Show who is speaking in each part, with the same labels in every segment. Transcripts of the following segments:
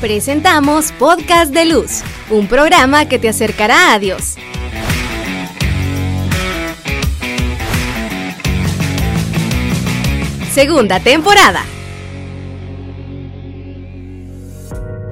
Speaker 1: Presentamos Podcast de Luz, un programa que te acercará a Dios. Segunda temporada.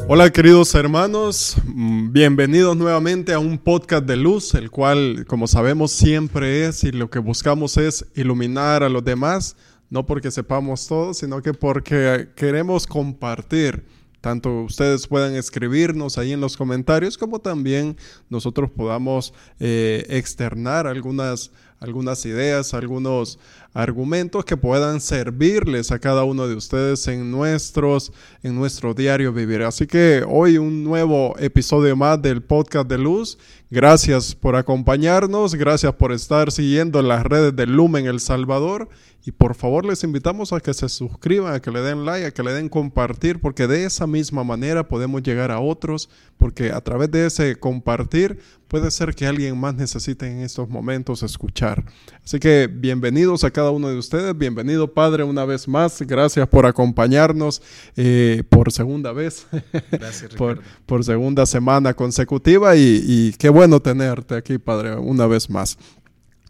Speaker 2: Hola queridos hermanos, mm, bienvenidos nuevamente a un podcast de luz, el cual como sabemos siempre es y lo que buscamos es iluminar a los demás, no porque sepamos todo, sino que porque queremos compartir tanto ustedes puedan escribirnos ahí en los comentarios como también nosotros podamos eh, externar algunas, algunas ideas, algunos argumentos que puedan servirles a cada uno de ustedes en, nuestros, en nuestro diario vivir. Así que hoy un nuevo episodio más del podcast de Luz. Gracias por acompañarnos, gracias por estar siguiendo las redes de Lumen El Salvador y por favor les invitamos a que se suscriban, a que le den like, a que le den compartir, porque de esa misma manera podemos llegar a otros, porque a través de ese compartir puede ser que alguien más necesite en estos momentos escuchar. Así que bienvenidos a cada uno de ustedes, bienvenido Padre una vez más, gracias por acompañarnos eh, por segunda vez, gracias, por, por, segunda semana consecutiva y, y qué bueno tenerte aquí Padre una vez más.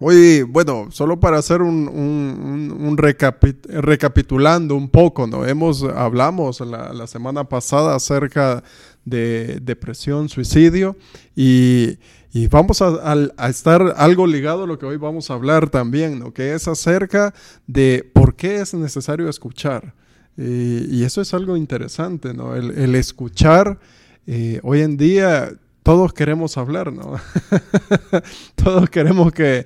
Speaker 2: Hoy, bueno, solo para hacer un, un, recapitulando un poco, ¿no? Hemos, hablamos la, semana pasada acerca de depresión, suicidio y, vamos a, estar algo ligado a lo que hoy vamos a hablar también, ¿no? Que es acerca de por qué es necesario escuchar. Y, eso es algo interesante, ¿no? El, escuchar, eh, hoy en día todos queremos hablar, ¿no? todos queremos que,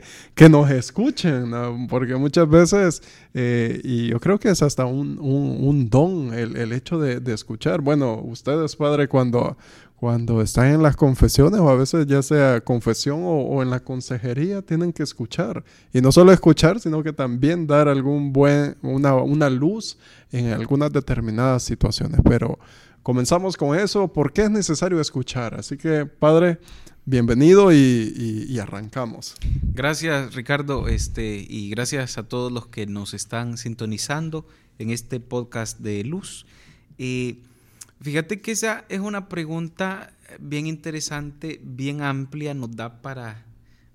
Speaker 2: nos escuchen, ¿no? Porque muchas veces, eh, y yo creo que es hasta un, don el, hecho de, escuchar. Bueno, ustedes, padre, cuando, cuando están en las confesiones, o a veces ya sea confesión o, en la consejería, tienen que escuchar. Y no solo escuchar, sino que también dar algún buen, una, una luz en algunas determinadas situaciones. Pero comenzamos con eso, ¿por qué es necesario escuchar? Así que, Padre, bienvenido y, arrancamos.
Speaker 3: Gracias, Ricardo, este, y gracias a todos los que nos están sintonizando en este podcast de Luz. fíjate que esa es una pregunta bien interesante, bien amplia, nos da para,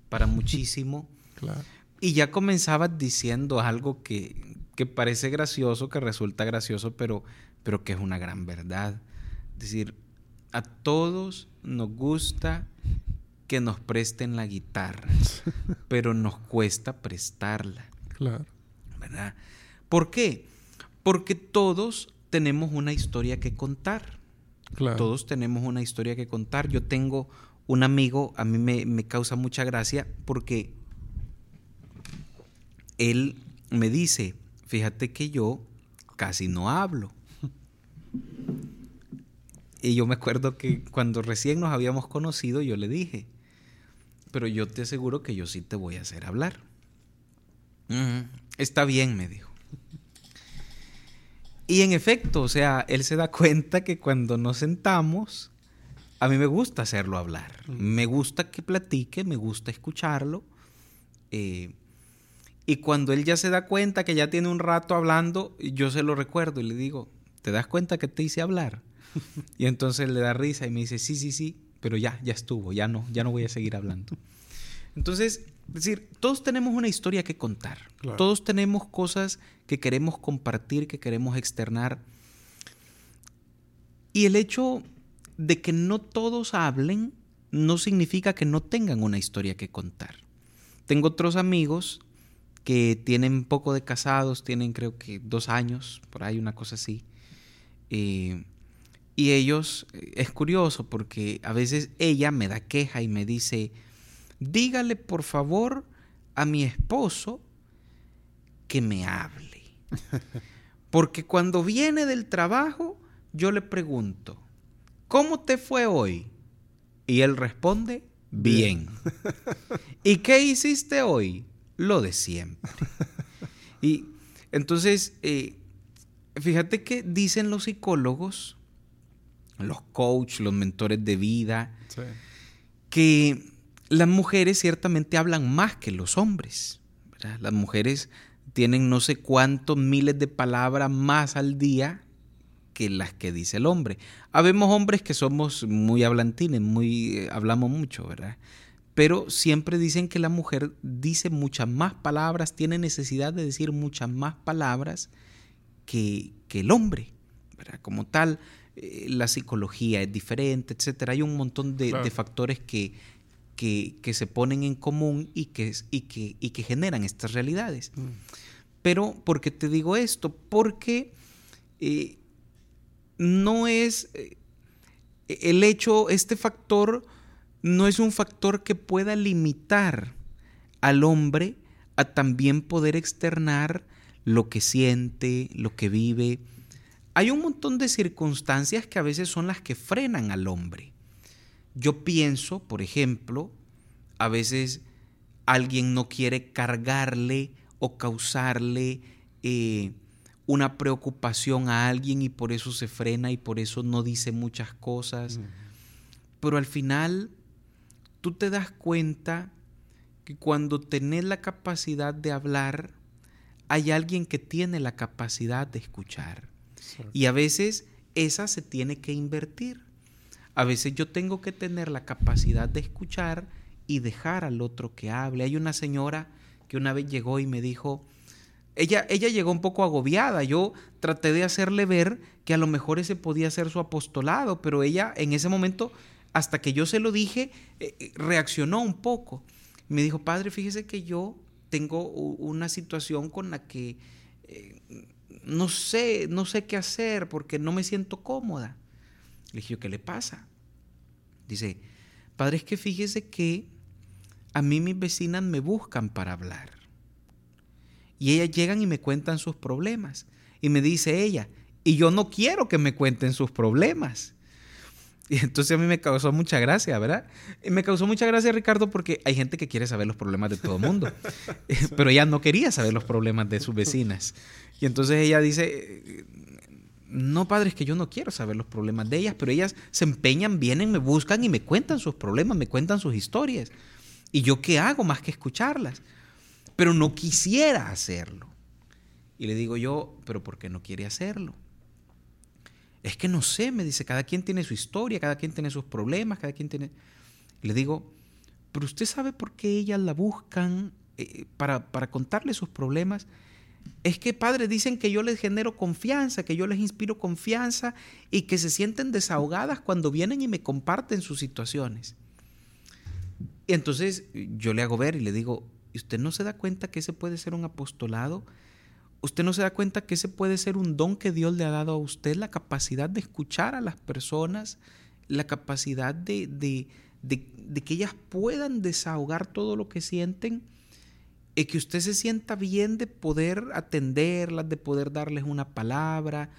Speaker 3: para muchísimo. Claro. Y ya comenzabas diciendo algo que, que parece gracioso, que resulta gracioso, pero pero que es una gran verdad. Es decir, a todos nos gusta que nos presten la guitarra, pero nos cuesta prestarla. Claro. ¿Verdad? ¿Por qué? Porque todos tenemos una historia que contar. Claro. Todos tenemos una historia que contar. Yo tengo un amigo, a mí me, me causa mucha gracia porque él me dice, fíjate que yo casi no hablo. Y yo me acuerdo que cuando recién nos habíamos conocido, yo le dije, pero yo te aseguro que yo sí te voy a hacer hablar. Está bien, me dijo. Y en efecto, o sea, él se da cuenta que cuando nos sentamos, a mí me gusta hacerlo hablar. Me gusta que platique, me gusta escucharlo. Eh, y cuando él ya se da cuenta que ya tiene un rato hablando, yo se lo recuerdo y le digo, ¿te das cuenta que te hice hablar? Y entonces le da risa y me dice, sí, sí, sí, pero ya, ya estuvo, ya no, ya no voy a seguir hablando. Entonces, es decir, todos tenemos una historia que contar, todos tenemos cosas que queremos compartir, que queremos externar. Y el hecho de que no todos hablen no significa que no tengan una historia que contar. Tengo otros amigos que tienen poco de casados, tienen creo que dos años, por ahí una cosa así. Eh, y ellos, eh, es curioso porque a veces ella me da queja y me dice, dígale por favor a mi esposo que me hable. Porque cuando viene del trabajo, yo le pregunto, ¿cómo te fue hoy? Y él responde, bien. ¿Y qué hiciste hoy? Lo de siempre. Y entonces, eh, fíjate que dicen los psicólogos los coaches, los mentores de vida, que las mujeres ciertamente hablan más que los hombres. Las mujeres tienen no sé cuántos miles de palabras más al día que las que dice el hombre. Habemos hombres que somos muy hablantines, muy eh, hablamos mucho, ¿verdad? Pero siempre dicen que la mujer dice muchas más palabras, tiene necesidad de decir muchas más palabras que, que el hombre, ¿verdad? Como tal, eh, la psicología es diferente, etcétera. Hay un montón de, de factores que, que, que, se ponen en común y que, y que, y que generan estas realidades. Mm. Pero, ¿por qué te digo esto? Porque eh, no es eh, el hecho, este factor no es un factor que pueda limitar al hombre a también poder externar lo que siente, lo que vive. Hay un montón de circunstancias que a veces son las que frenan al hombre. Yo pienso, por ejemplo, a veces alguien no quiere cargarle o causarle eh, una preocupación a alguien y por eso se frena y por eso no dice muchas cosas. Pero al final tú te das cuenta que cuando tenés la capacidad de hablar, hay alguien que tiene la capacidad de escuchar. Y a veces esa se tiene que invertir. A veces yo tengo que tener la capacidad de escuchar y dejar al otro que hable. Hay una señora que una vez llegó y me dijo, ella, ella llegó un poco agobiada. Yo traté de hacerle ver que a lo mejor ese podía ser su apostolado, pero ella en ese momento, hasta que yo se lo dije, eh, eh, reaccionó un poco. Me dijo, padre, fíjese que yo tengo una situación con la que eh, no sé, no sé qué hacer porque no me siento cómoda. Le dije, ¿qué le pasa? Dice, padre, es que fíjese que a mí mis vecinas me buscan para hablar. Y ellas llegan y me cuentan sus problemas. Y me dice ella, y yo no quiero que me cuenten sus problemas. Y entonces a mí me causó mucha gracia, ¿verdad? Y me causó mucha gracia, Ricardo, porque hay gente que quiere saber los problemas de todo el mundo. Pero ella no quería saber los problemas de sus vecinas. Y entonces ella dice, no, padre, es que yo no quiero saber los problemas de ellas, pero ellas se empeñan, vienen, me buscan y me cuentan sus problemas, me cuentan sus historias. ¿Y yo qué hago más que escucharlas? pero no quisiera hacerlo. Y le digo yo, pero ¿por qué no quiere hacerlo? Es que no sé, me dice, cada quien tiene su historia, cada quien tiene sus problemas, cada quien tiene... le digo, pero usted sabe por qué ellas la buscan eh, para, para contarle sus problemas. Es que, padre, dicen que yo les genero confianza, que yo les inspiro confianza y que se sienten desahogadas cuando vienen y me comparten sus situaciones. Y entonces yo le hago ver y le digo, y usted no se da cuenta que ese puede ser un apostolado, usted no se da cuenta que ese puede ser un don que Dios le ha dado a usted, la capacidad de escuchar a las personas, la capacidad de, de, de, que ellas puedan desahogar todo lo que sienten y que usted se sienta bien de poder atenderlas, de poder darles una palabra.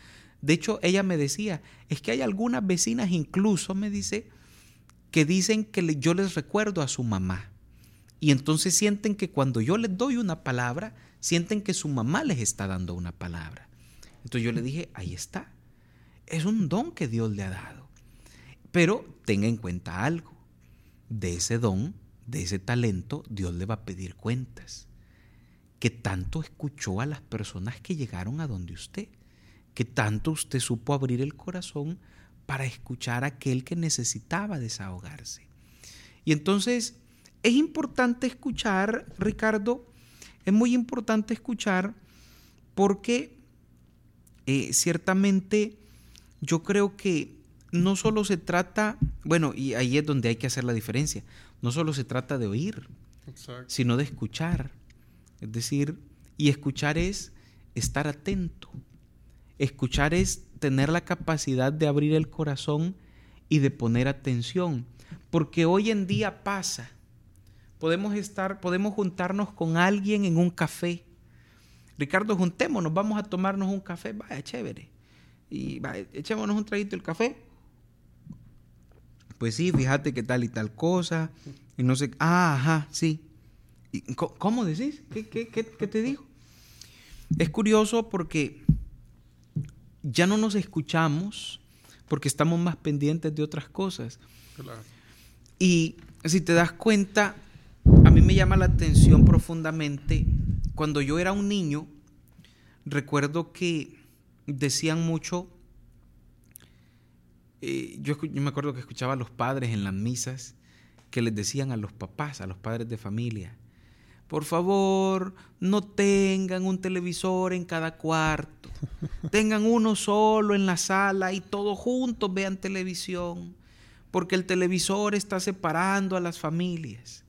Speaker 3: De hecho, ella me decía, es que hay algunas vecinas incluso, me dice, que dicen que yo les recuerdo a su mamá. Y entonces sienten que cuando yo les doy una palabra, sienten que su mamá les está dando una palabra. Entonces yo le dije, ahí está. Es un don que Dios le ha dado. Pero tenga en cuenta algo. De ese don, de ese talento, Dios le va a pedir cuentas. Que tanto escuchó a las personas que llegaron a donde usted. Que tanto usted supo abrir el corazón para escuchar a aquel que necesitaba desahogarse. Y entonces es importante escuchar, Ricardo, es muy importante escuchar porque eh, ciertamente yo creo que no solo se trata, bueno, y ahí es donde hay que hacer la diferencia, no solo se trata de oír, sino de escuchar. Es decir, y escuchar es estar atento. Escuchar es tener la capacidad de abrir el corazón y de poner atención. Porque hoy en día pasa Podemos estar, podemos juntarnos con alguien en un café. Ricardo, juntémonos, vamos a tomarnos un café. Vaya, chévere. Y vaya, echémonos un traguito del café. Pues sí, fíjate que tal y tal cosa. Y no sé. Ah, ajá, sí. ¿Cómo decís? ¿Qué, qué, qué, qué te digo? Es curioso porque ya no nos escuchamos porque estamos más pendientes de otras cosas. Claro. Y si te das cuenta, me llama la atención profundamente, cuando yo era un niño, recuerdo que decían mucho eh, yo, yo me acuerdo que escuchaba a los padres en las misas que les decían a los papás, a los padres de familia, por favor, no tengan un televisor en cada cuarto. Tengan uno solo en la sala y todos juntos vean televisión. Porque el televisor está separando a las familias.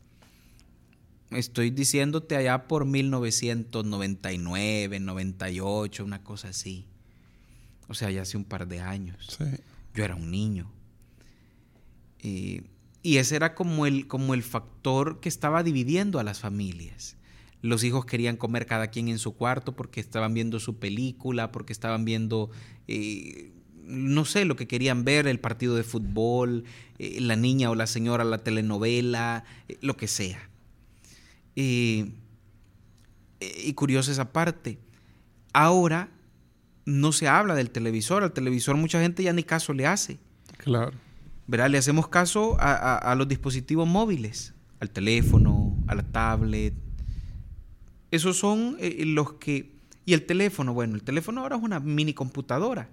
Speaker 3: Estoy diciéndote allá por 1999, 98, una cosa así. O sea, ya hace un par de años. Yo era un niño. Y y ese era como el, como el factor que estaba dividiendo a las familias. Los hijos querían comer cada quien en su cuarto porque estaban viendo su película, porque estaban viendo, eh, no sé, lo que querían ver, el partido de fútbol, eh, la niña o la señora, la telenovela, eh, lo que sea. Y curiosa esa parte. Ahora no se habla del televisor, al televisor mucha gente ya ni caso le hace.
Speaker 2: Claro.
Speaker 3: Le hacemos caso a, los dispositivos móviles, al teléfono, a la tablet. Esos son eh, los que... Y el teléfono, bueno, el teléfono ahora es una mini computadora.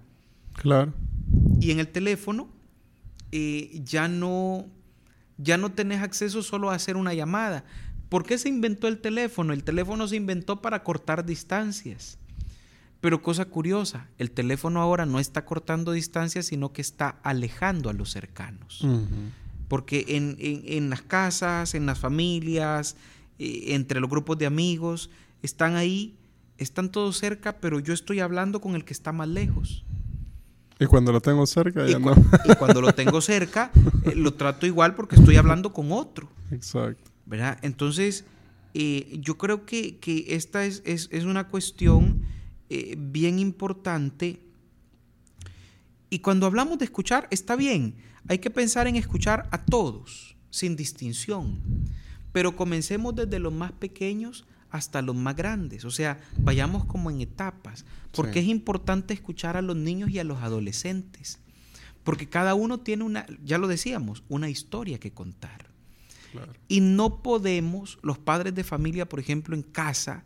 Speaker 2: Claro.
Speaker 3: Y en el teléfono eh, ya no ya no tenés acceso solo a hacer una llamada. ¿Por qué se inventó el teléfono? El teléfono se inventó para cortar distancias. Pero cosa curiosa, el teléfono ahora no está cortando distancias, sino que está alejando a los cercanos. Porque en, las casas, en las familias, eh, entre los grupos de amigos, están ahí, están todos cerca, pero yo estoy hablando con el que está más lejos.
Speaker 2: Y cuando lo tengo cerca, ya no.
Speaker 3: Y cuando lo tengo cerca, eh, lo trato igual porque estoy hablando con otro.
Speaker 2: Exacto.
Speaker 3: ¿Verdad? Entonces, eh, yo creo que, esta es, es, es una cuestión eh, bien importante. Y cuando hablamos de escuchar, está bien, hay que pensar en escuchar a todos, sin distinción. Pero comencemos desde los más pequeños hasta los más grandes. O sea, vayamos como en etapas. Porque es importante escuchar a los niños y a los adolescentes. Porque cada uno tiene una, ya lo decíamos, una historia que contar. Y no podemos, los padres de familia, por ejemplo, en casa,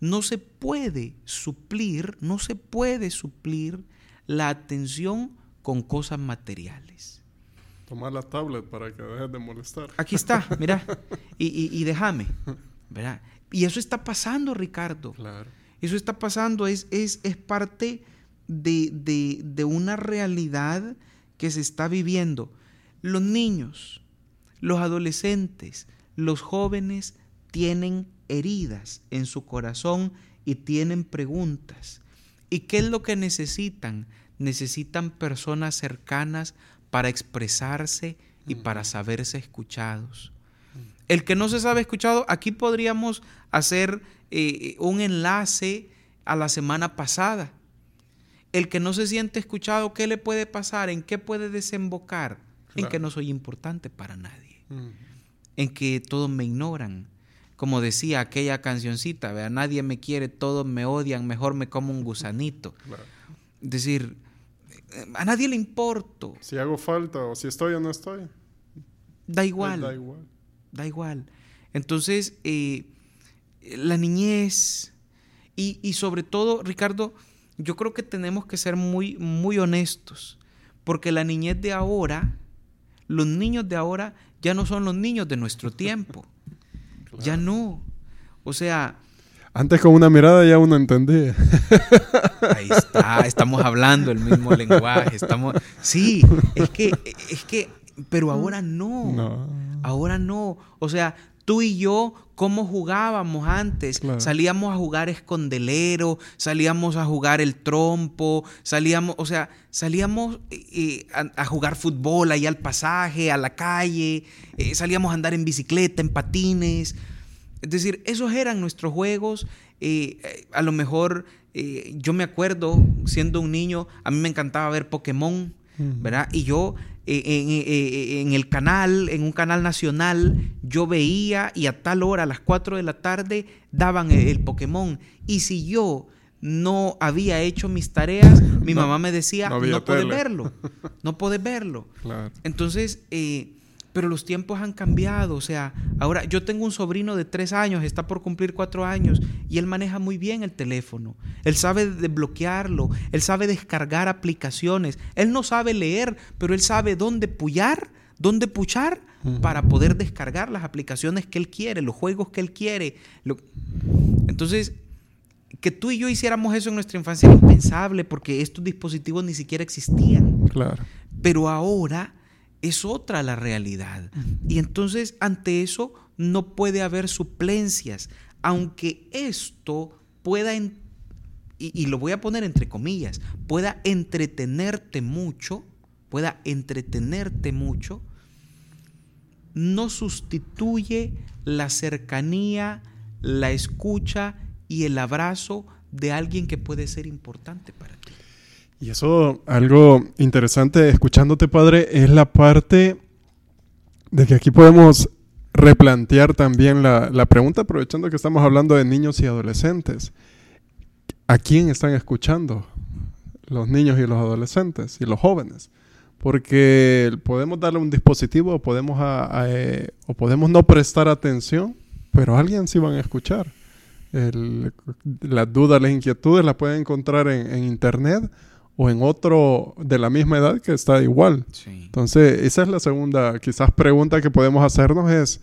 Speaker 3: no se puede suplir, no se puede suplir la atención con cosas materiales.
Speaker 2: Tomar la tablet para que dejes de molestar.
Speaker 3: Aquí está, mira, y, déjame, ¿verdad? Y eso está pasando, Ricardo.
Speaker 2: Claro.
Speaker 3: Eso está pasando, es, es, es parte de, de una realidad que se está viviendo. Los niños, los adolescentes, los jóvenes tienen heridas en su corazón y tienen preguntas. ¿Y qué es lo que necesitan? Necesitan personas cercanas para expresarse y para saberse escuchados. El que no se sabe escuchado, aquí podríamos hacer eh, un enlace a la semana pasada. El que no se siente escuchado, ¿qué le puede pasar? ¿En qué puede desembocar? En que no soy importante para nadie. Mm. En que todos me ignoran como decía aquella cancioncita, ¿vea? nadie me quiere, todos me odian, mejor me como un gusanito. Decir, a nadie le importo.
Speaker 2: Si hago falta o si estoy o no estoy.
Speaker 3: Da igual.
Speaker 2: Da igual.
Speaker 3: Da igual. Entonces, eh, la niñez y, y, sobre todo, Ricardo, yo creo que tenemos que ser muy, muy honestos, porque la niñez de ahora, los niños de ahora ya no son los niños de nuestro tiempo. Ya no. O sea...
Speaker 2: Antes con una mirada ya uno entendía.
Speaker 3: Ahí está, estamos hablando el mismo lenguaje, estamos... Sí, es que, es que, pero ahora no. no. Ahora no. O sea, tú y yo, ¿cómo jugábamos antes? Salíamos a jugar escondelero, salíamos a jugar el trompo, salíamos, o sea, salíamos eh, eh, a, jugar fútbol ahí al pasaje, a la calle, eh, salíamos a andar en bicicleta, en patines. Es decir, esos eran nuestros juegos. a lo mejor yo me acuerdo, siendo un niño, a mí me encantaba ver Pokémon, ¿verdad? Y yo en, el canal, en un canal nacional, yo veía y a tal hora, a las 4 de la tarde, daban el, Pokémon. Y si yo no había hecho mis tareas, mi mamá me decía, no, puedes verlo, no puedes verlo. Entonces, eh, Pero los tiempos han cambiado, o sea, ahora yo tengo un sobrino de tres años, está por cumplir cuatro años, y él maneja muy bien el teléfono. Él sabe desbloquearlo, él sabe descargar aplicaciones, él no sabe leer, pero él sabe dónde puyar, dónde puchar para poder descargar las aplicaciones que él quiere, los juegos que él quiere. Entonces, que tú y yo hiciéramos eso en nuestra infancia era impensable porque estos dispositivos ni siquiera existían.
Speaker 2: Claro.
Speaker 3: Pero ahora es otra la realidad. Y entonces ante eso no puede haber suplencias, aunque esto pueda, y, y, lo voy a poner entre comillas, pueda entretenerte mucho, pueda entretenerte mucho, no sustituye la cercanía, la escucha y el abrazo de alguien que puede ser importante para ti.
Speaker 2: Y eso, algo interesante escuchándote, padre, es la parte de que aquí podemos replantear también la, pregunta, aprovechando que estamos hablando de niños y adolescentes. ¿A quién están escuchando los niños y los adolescentes y los jóvenes? Porque podemos darle un dispositivo o podemos, eh, o podemos no prestar atención, pero alguien sí van a escuchar. las dudas, las inquietudes las pueden encontrar en, en internet o en otro de la misma edad que está igual. Entonces, esa es la segunda, quizás pregunta que podemos hacernos es,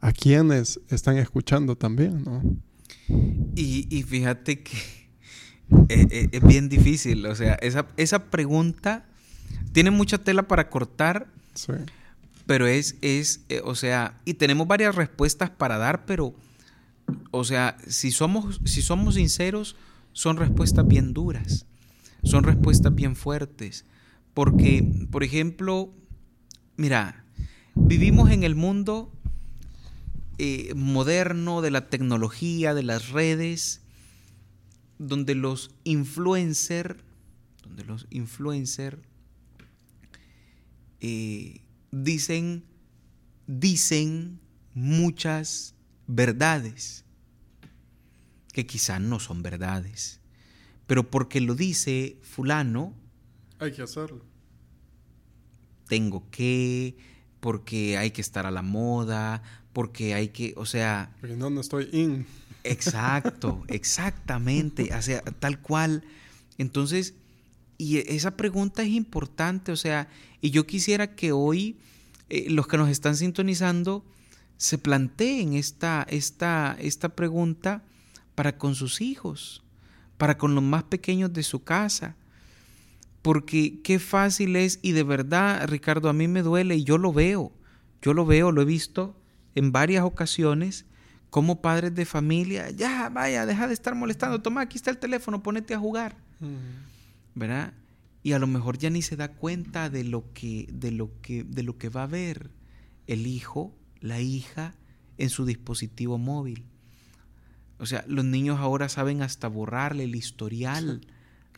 Speaker 2: ¿a quiénes están escuchando también? ¿no?
Speaker 3: Y, fíjate que eh, eh, es, bien difícil, o sea, esa, esa pregunta tiene mucha tela para cortar, sí. pero es, es eh, o sea, y tenemos varias respuestas para dar, pero, o sea, si somos, si somos sinceros, son respuestas bien duras son respuestas bien fuertes. Porque, por ejemplo, mira, vivimos en el mundo eh, moderno de la tecnología, de las redes, donde los influencers, donde los influencers eh, dicen, dicen muchas verdades que quizás no son verdades pero porque lo dice fulano.
Speaker 2: Hay que hacerlo.
Speaker 3: Tengo que, porque hay que estar a la moda, porque hay que, o sea...
Speaker 2: Porque no, no estoy in.
Speaker 3: Exacto, exactamente, o sea, tal cual. Entonces, y esa pregunta es importante, o sea, y yo quisiera que hoy eh, los que nos están sintonizando se planteen esta, esta, esta pregunta para con sus hijos para con los más pequeños de su casa. Porque qué fácil es, y de verdad, Ricardo, a mí me duele y yo lo veo, yo lo veo, lo he visto en varias ocasiones, como padres de familia, ya, vaya, deja de estar molestando, toma, aquí está el teléfono, ponete a jugar. ¿Verdad? Y a lo mejor ya ni se da cuenta de lo que, de lo que, de lo que va a ver el hijo, la hija, en su dispositivo móvil. O sea, los niños ahora saben hasta borrarle el historial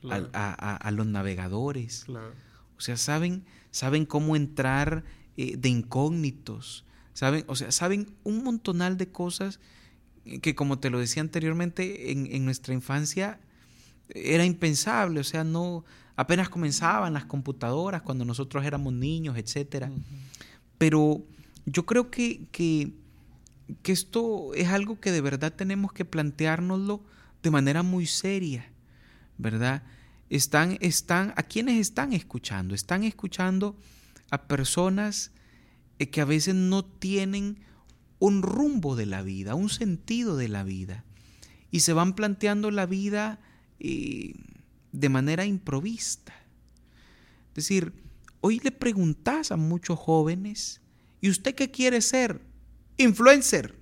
Speaker 3: a, los navegadores. O sea, saben, saben cómo entrar eh, de incógnitos. Saben, o sea, saben un montonal de cosas que, como te lo decía anteriormente, en, nuestra infancia era impensable. O sea, no apenas comenzaban las computadoras cuando nosotros éramos niños, etcétera. Pero yo creo que, que que esto es algo que de verdad tenemos que planteárnoslo de manera muy seria, ¿verdad? Están, están, ¿a quiénes están escuchando? Están escuchando a personas eh, que a veces no tienen un rumbo de la vida, un sentido de la vida, y se van planteando la vida eh, de manera improvista. Es decir, hoy le preguntas a muchos jóvenes, ¿y usted qué quiere ser? Influencer.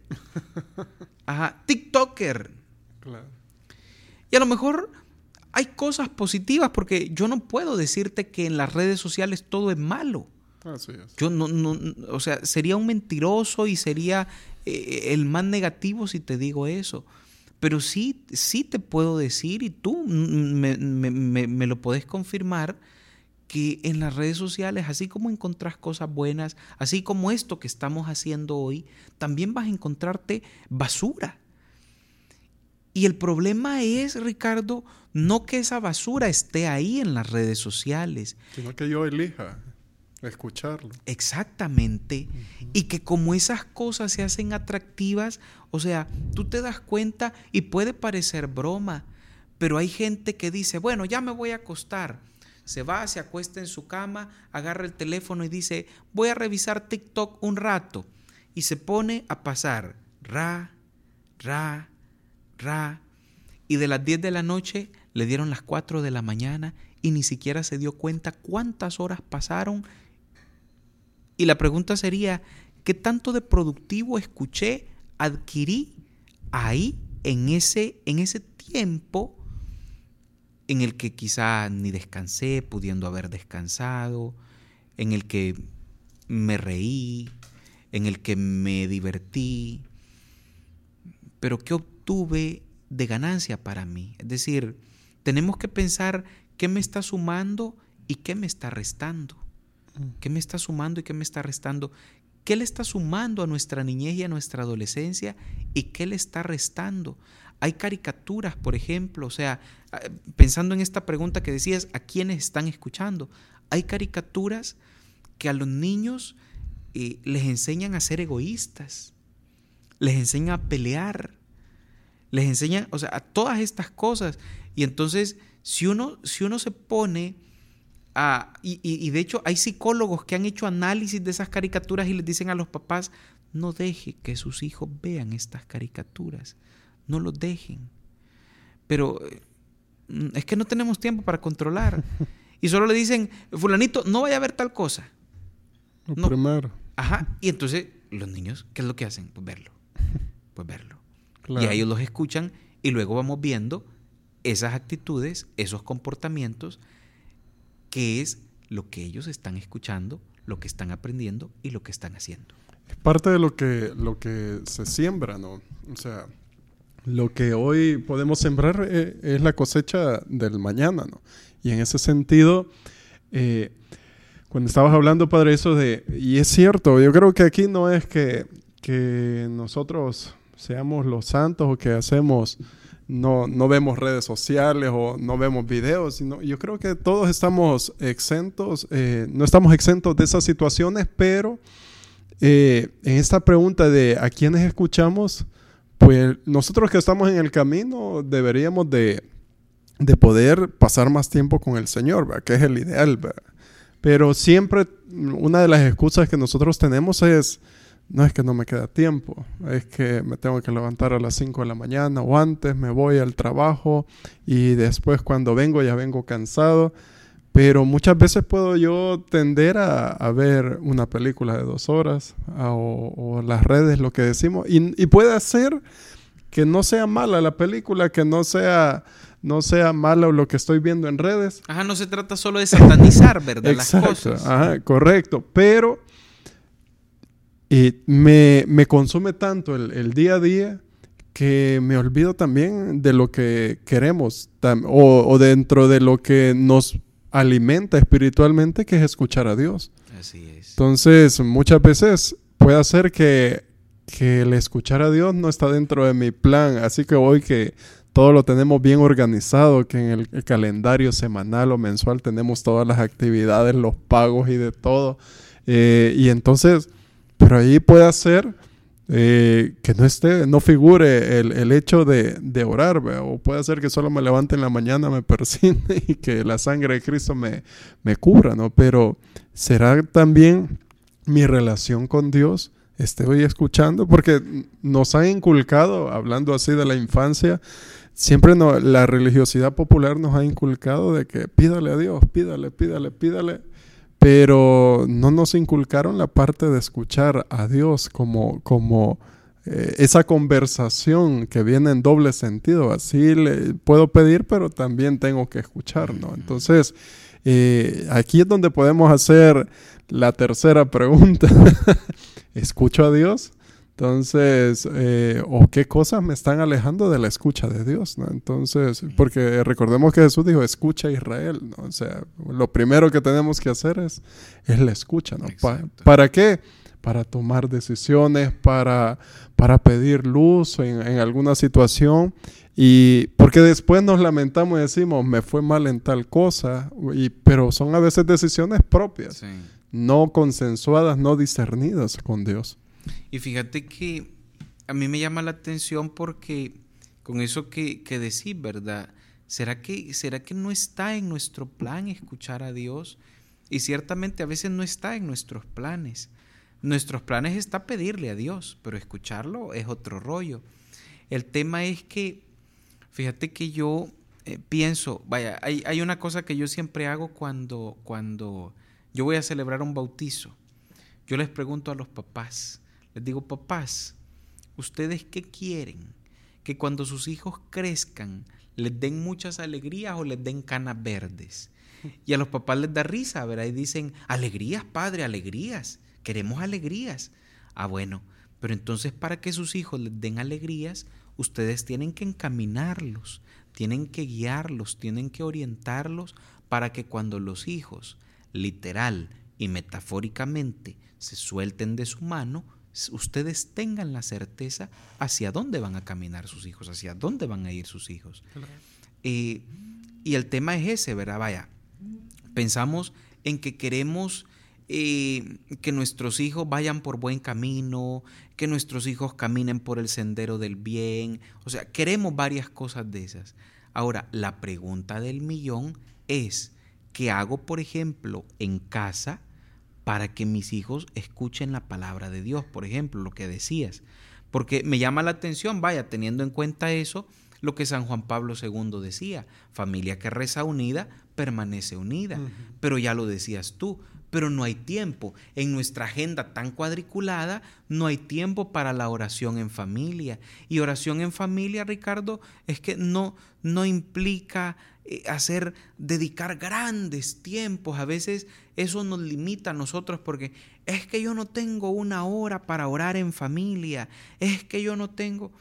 Speaker 3: Ajá, TikToker. Claro. Y a lo mejor hay cosas positivas porque yo no puedo decirte que en las redes sociales todo es malo. Así es. Yo no, no, o sea, sería un mentiroso y sería eh, el más negativo si te digo eso. Pero sí, sí te puedo decir, y tú me, me lo puedes confirmar, que en las redes sociales, así como encontrás cosas buenas, así como esto que estamos haciendo hoy, también vas a encontrarte basura. Y el problema es, Ricardo, no que esa basura esté ahí en las redes sociales.
Speaker 2: Sino que yo elija. Escucharlo.
Speaker 3: Exactamente. Y que como esas cosas se hacen atractivas, o sea, tú te das cuenta y puede parecer broma, pero hay gente que dice, bueno, ya me voy a acostar. Se va, se acuesta en su cama, agarra el teléfono y dice, voy a revisar TikTok un rato. Y se pone a pasar ra, ra, ra. Y de las 10 de la noche le dieron las 4 de la mañana y ni siquiera se dio cuenta cuántas horas pasaron y la pregunta sería, ¿qué tanto de productivo escuché, adquirí ahí en ese, en ese tiempo en el que quizá ni descansé, pudiendo haber descansado, en el que me reí, en el que me divertí, pero ¿qué obtuve de ganancia para mí? Es decir, tenemos que pensar qué me está sumando y qué me está restando. ¿Qué me está sumando y qué me está restando? ¿Qué le está sumando a nuestra niñez y a nuestra adolescencia y qué le está restando? Hay caricaturas, por ejemplo, o sea, pensando en esta pregunta que decías, ¿a quiénes están escuchando? Hay caricaturas que a los niños eh, les enseñan a ser egoístas, les enseñan a pelear, les enseñan, o sea, a todas estas cosas. Y entonces, si uno, si uno se pone y, de hecho hay psicólogos que han hecho análisis de esas caricaturas y les dicen a los papás, no deje que sus hijos vean estas caricaturas, no los dejen. Pero mm, es que no tenemos tiempo para controlar. Y solo le dicen, fulanito, no vaya a ver tal cosa.
Speaker 2: no. Primero.
Speaker 3: Ajá. Y entonces los niños, ¿qué es lo que hacen? Pues verlo. Pues verlo. Y ellos los escuchan y luego vamos viendo esas actitudes, esos comportamientos qué es lo que ellos están escuchando, lo que están aprendiendo y lo que están haciendo.
Speaker 2: Es parte de lo que, lo que se siembra, ¿no? O sea, lo que hoy podemos sembrar eh, es la cosecha del mañana, ¿no? Y en ese sentido, eh, cuando estabas hablando, Padre, eso de, y es cierto, yo creo que aquí no es que, que nosotros seamos los santos o que hacemos no, no vemos redes sociales o no vemos videos, sino yo creo que todos estamos exentos, eh, no estamos exentos de esas situaciones, pero eh, en esta pregunta de a quiénes escuchamos, pues nosotros que estamos en el camino deberíamos de, poder pasar más tiempo con el Señor, que es el ideal. Pero siempre una de las excusas que nosotros tenemos es no es que no me queda tiempo, es que me tengo que levantar a las 5 de la mañana o antes, me voy al trabajo y después cuando vengo ya vengo cansado. Pero muchas veces puedo yo tender a, ver una película de dos horas o, las redes, lo que decimos, y, puede ser que no sea mala la película, que no sea no sea malo lo que estoy viendo en redes.
Speaker 3: Ajá, no se trata solo de satanizar, ¿verdad? Las cosas.
Speaker 2: Ajá, correcto. Pero y me, consume tanto el, día a día que me olvido también de lo que queremos o, dentro de lo que nos alimenta espiritualmente, que es escuchar a Dios.
Speaker 3: Así es.
Speaker 2: Entonces, muchas veces puede ser que, que el escuchar a Dios no está dentro de mi plan, así que hoy que todo lo tenemos bien organizado, que en el, calendario semanal o mensual tenemos todas las actividades, los pagos y de todo. Eh, y entonces pero ahí puede ser eh, que no esté, no figure el, hecho de, orar, o puede ser que solo me levante en la mañana, me persine y que la sangre de Cristo me, me cubra, ¿no? Pero será también mi relación con Dios, estoy escuchando, porque nos han inculcado, hablando así de la infancia, siempre no, la religiosidad popular nos ha inculcado de que pídale a Dios, pídale, pídale, pídale, pero no nos inculcaron la parte de escuchar a Dios como, como eh, esa conversación que viene en doble sentido. Así le puedo pedir, pero también tengo que escuchar, ¿no? Entonces, eh, aquí es donde podemos hacer la tercera pregunta. ¿Escucho a Dios? Entonces, eh, o qué cosas me están alejando de la escucha de Dios, ¿no? Entonces, porque recordemos que Jesús dijo, escucha a Israel, ¿no? O sea, lo primero que tenemos que hacer es, es la escucha, ¿no? ¿Para qué? Para tomar decisiones, para, para pedir luz en, alguna situación. Y porque después nos lamentamos y decimos, me fue mal en tal cosa, y, pero son a veces decisiones propias. no consensuadas, no discernidas con Dios.
Speaker 3: Y fíjate que a mí me llama la atención porque con eso que, que decís, ¿verdad? ¿Será que, ¿Será que no está en nuestro plan escuchar a Dios? Y ciertamente a veces no está en nuestros planes. Nuestros planes está pedirle a Dios, pero escucharlo es otro rollo. El tema es que, fíjate que yo eh, pienso, vaya, hay, hay, una cosa que yo siempre hago cuando, cuando yo voy a celebrar un bautizo. Yo les pregunto a los papás, les digo, papás, ¿ustedes qué quieren? Que cuando sus hijos crezcan les den muchas alegrías o les den canas verdes. Y a los papás les da risa, ¿verdad? Y dicen, alegrías, padre, alegrías. Queremos alegrías. Ah, bueno, pero entonces para que sus hijos les den alegrías, ustedes tienen que encaminarlos, tienen que guiarlos, tienen que orientarlos para que cuando los hijos, literal y metafóricamente, se suelten de su mano, ustedes tengan la certeza hacia dónde van a caminar sus hijos, hacia dónde van a ir sus hijos. Eh, y el tema es ese, ¿verdad? Vaya, pensamos en que queremos eh, que nuestros hijos vayan por buen camino, que nuestros hijos caminen por el sendero del bien. O sea, queremos varias cosas de esas. Ahora, la pregunta del millón es, ¿qué hago, por ejemplo, en casa para que mis hijos escuchen la palabra de Dios? Por ejemplo, lo que decías. Porque me llama la atención, vaya, teniendo en cuenta eso, lo que San Juan Pablo II decía, familia que reza unida permanece unida. Pero ya lo decías tú, pero no hay tiempo. En nuestra agenda tan cuadriculada, no hay tiempo para la oración en familia. Y oración en familia, Ricardo, es que no, no implica eh, hacer, dedicar grandes tiempos. A veces eso nos limita a nosotros porque es que yo no tengo una hora para orar en familia. Es que yo no tengo...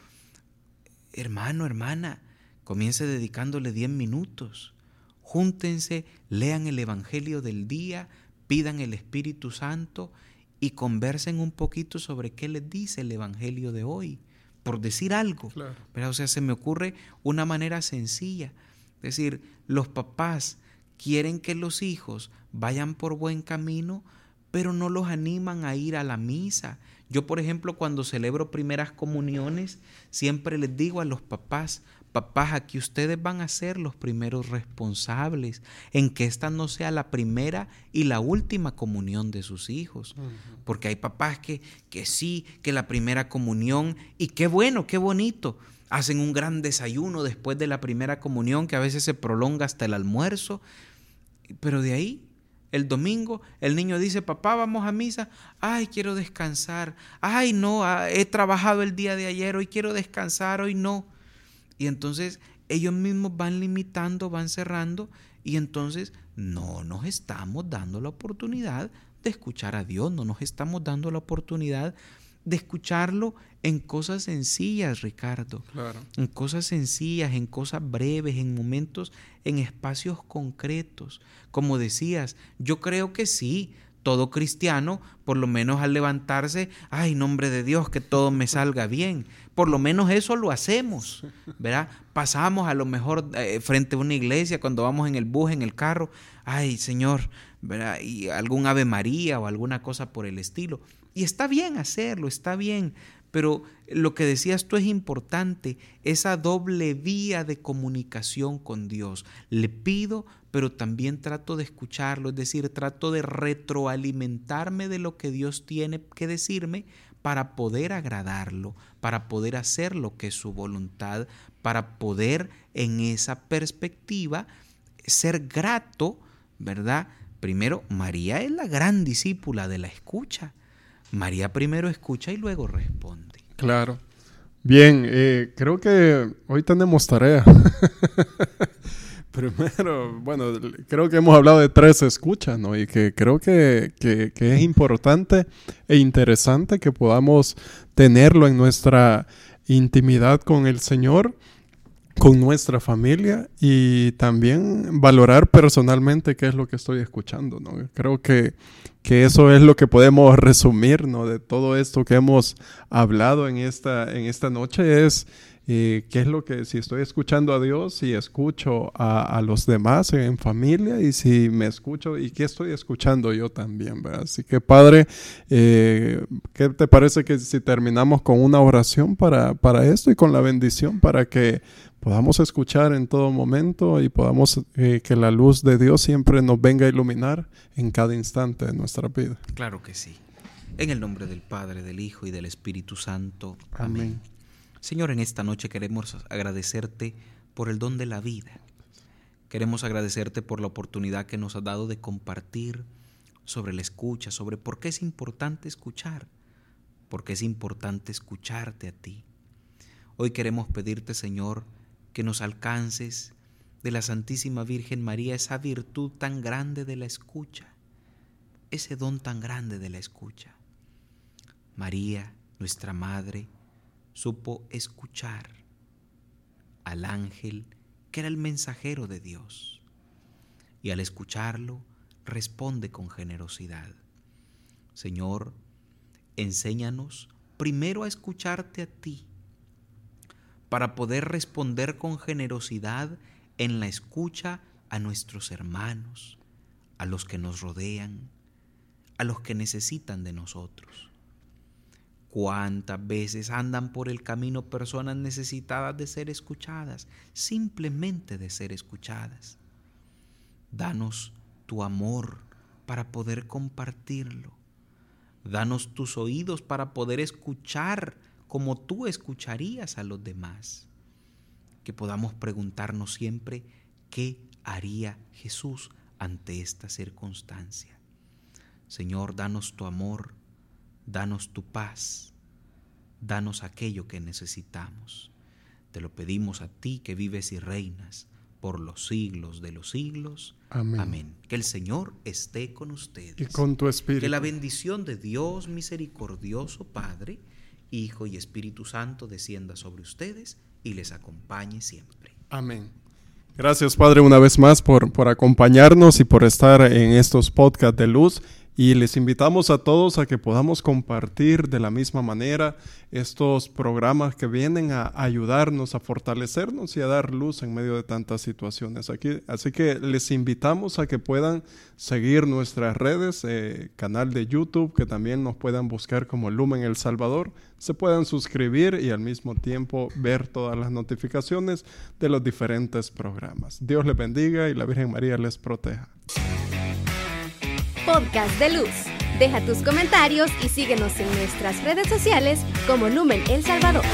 Speaker 3: Hermano, hermana, comience dedicándole 10 minutos. Júntense, lean el Evangelio del día, pidan el Espíritu Santo y conversen un poquito sobre qué les dice el Evangelio de hoy, por decir algo. Pero, o sea, se me ocurre una manera sencilla. Es decir, los papás quieren que los hijos vayan por buen camino, pero no los animan a ir a la misa. Yo, por ejemplo, cuando celebro primeras comuniones, siempre les digo a los papás, Papás, aquí ustedes van a ser los primeros responsables en que esta no sea la primera y la última comunión de sus hijos. Porque hay papás que, que sí, que la primera comunión, y qué bueno, qué bonito, hacen un gran desayuno después de la primera comunión que a veces se prolonga hasta el almuerzo, pero de ahí el domingo el niño dice, papá, vamos a misa. Ay, quiero descansar. Ay, no, ah, he trabajado el día de ayer, hoy quiero descansar, hoy no. Y entonces ellos mismos van limitando, van cerrando y entonces no nos estamos dando la oportunidad de escuchar a Dios, no nos estamos dando la oportunidad de escucharlo en cosas sencillas, Ricardo. En cosas sencillas, en cosas breves, en momentos, en espacios concretos. Como decías, yo creo que sí, todo cristiano, por lo menos al levantarse, ay, nombre de Dios, que todo me salga bien. Por lo menos eso lo hacemos, ¿verdad? Pasamos a lo mejor eh, frente a una iglesia cuando vamos en el bus, en el carro, ay, Señor, ¿verdad? Y algún Ave María o alguna cosa por el estilo. Y está bien hacerlo, está bien, pero lo que decías tú es importante, esa doble vía de comunicación con Dios. Le pido, pero también trato de escucharlo, es decir, trato de retroalimentarme de lo que Dios tiene que decirme para poder agradarlo, para poder hacer lo que es su voluntad, para poder en esa perspectiva ser grato, ¿verdad? Primero, María es la gran discípula de la escucha. María primero escucha y luego responde.
Speaker 2: Claro. Bien, eh, creo que hoy tenemos tarea. Primero, bueno, creo que hemos hablado de tres escuchas, ¿no? Y que creo que, que, es importante e interesante que podamos tenerlo en nuestra intimidad con el Señor con nuestra familia y también valorar personalmente qué es lo que estoy escuchando, ¿no? Creo que, que eso es lo que podemos resumir, ¿no? De todo esto que hemos hablado en esta, en esta noche es qué es lo que, si estoy escuchando a Dios, si escucho a, los demás en familia y si me escucho y qué estoy escuchando yo también, ¿verdad? Así que Padre, eh, ¿qué te parece que si terminamos con una oración para, para esto y con la bendición para que podamos escuchar en todo momento y podamos eh, que la luz de Dios siempre nos venga a iluminar en cada instante de nuestra vida.
Speaker 3: Claro que sí. En el nombre del Padre, del Hijo y del Espíritu Santo. Amén. Señor, en esta noche queremos agradecerte por el don de la vida. Queremos agradecerte por la oportunidad que nos has dado de compartir sobre la escucha, sobre por qué es importante escuchar, por qué es importante escucharte a ti. Hoy queremos pedirte, Señor, que nos alcances de la Santísima Virgen María esa virtud tan grande de la escucha, ese don tan grande de la escucha. María, nuestra Madre, supo escuchar al ángel que era el mensajero de Dios y al escucharlo responde con generosidad. Señor, enséñanos primero a escucharte a ti para poder responder con generosidad en la escucha a nuestros hermanos, a los que nos rodean, a los que necesitan de nosotros. ¿Cuántas veces andan por el camino personas necesitadas de ser escuchadas, simplemente de ser escuchadas? Danos tu amor para poder compartirlo. Danos tus oídos para poder escuchar como tú escucharías a los demás. Que podamos preguntarnos siempre qué haría Jesús ante esta circunstancia. Señor, danos tu amor, danos tu paz, danos aquello que necesitamos. Te lo pedimos a ti que vives y reinas por los siglos de los siglos. Amén. Que el Señor esté con ustedes.
Speaker 2: Y con tu espíritu.
Speaker 3: Que la bendición de Dios misericordioso, Padre, Hijo y Espíritu Santo descienda sobre ustedes y les acompañe siempre.
Speaker 2: Amén. Gracias Padre una vez más por, por acompañarnos y por estar en estos podcasts de luz. Y les invitamos a todos a que podamos compartir de la misma manera estos programas que vienen a ayudarnos, a fortalecernos y a dar luz en medio de tantas situaciones. Aquí, así que les invitamos a que puedan seguir nuestras redes, eh, canal de YouTube, que también nos puedan buscar como Lumen El Salvador, se puedan suscribir y al mismo tiempo ver todas las notificaciones de los diferentes programas. Dios les bendiga y la Virgen María les proteja.
Speaker 1: Podcast de Luz. Deja tus comentarios y síguenos en nuestras redes sociales como Lumen El Salvador.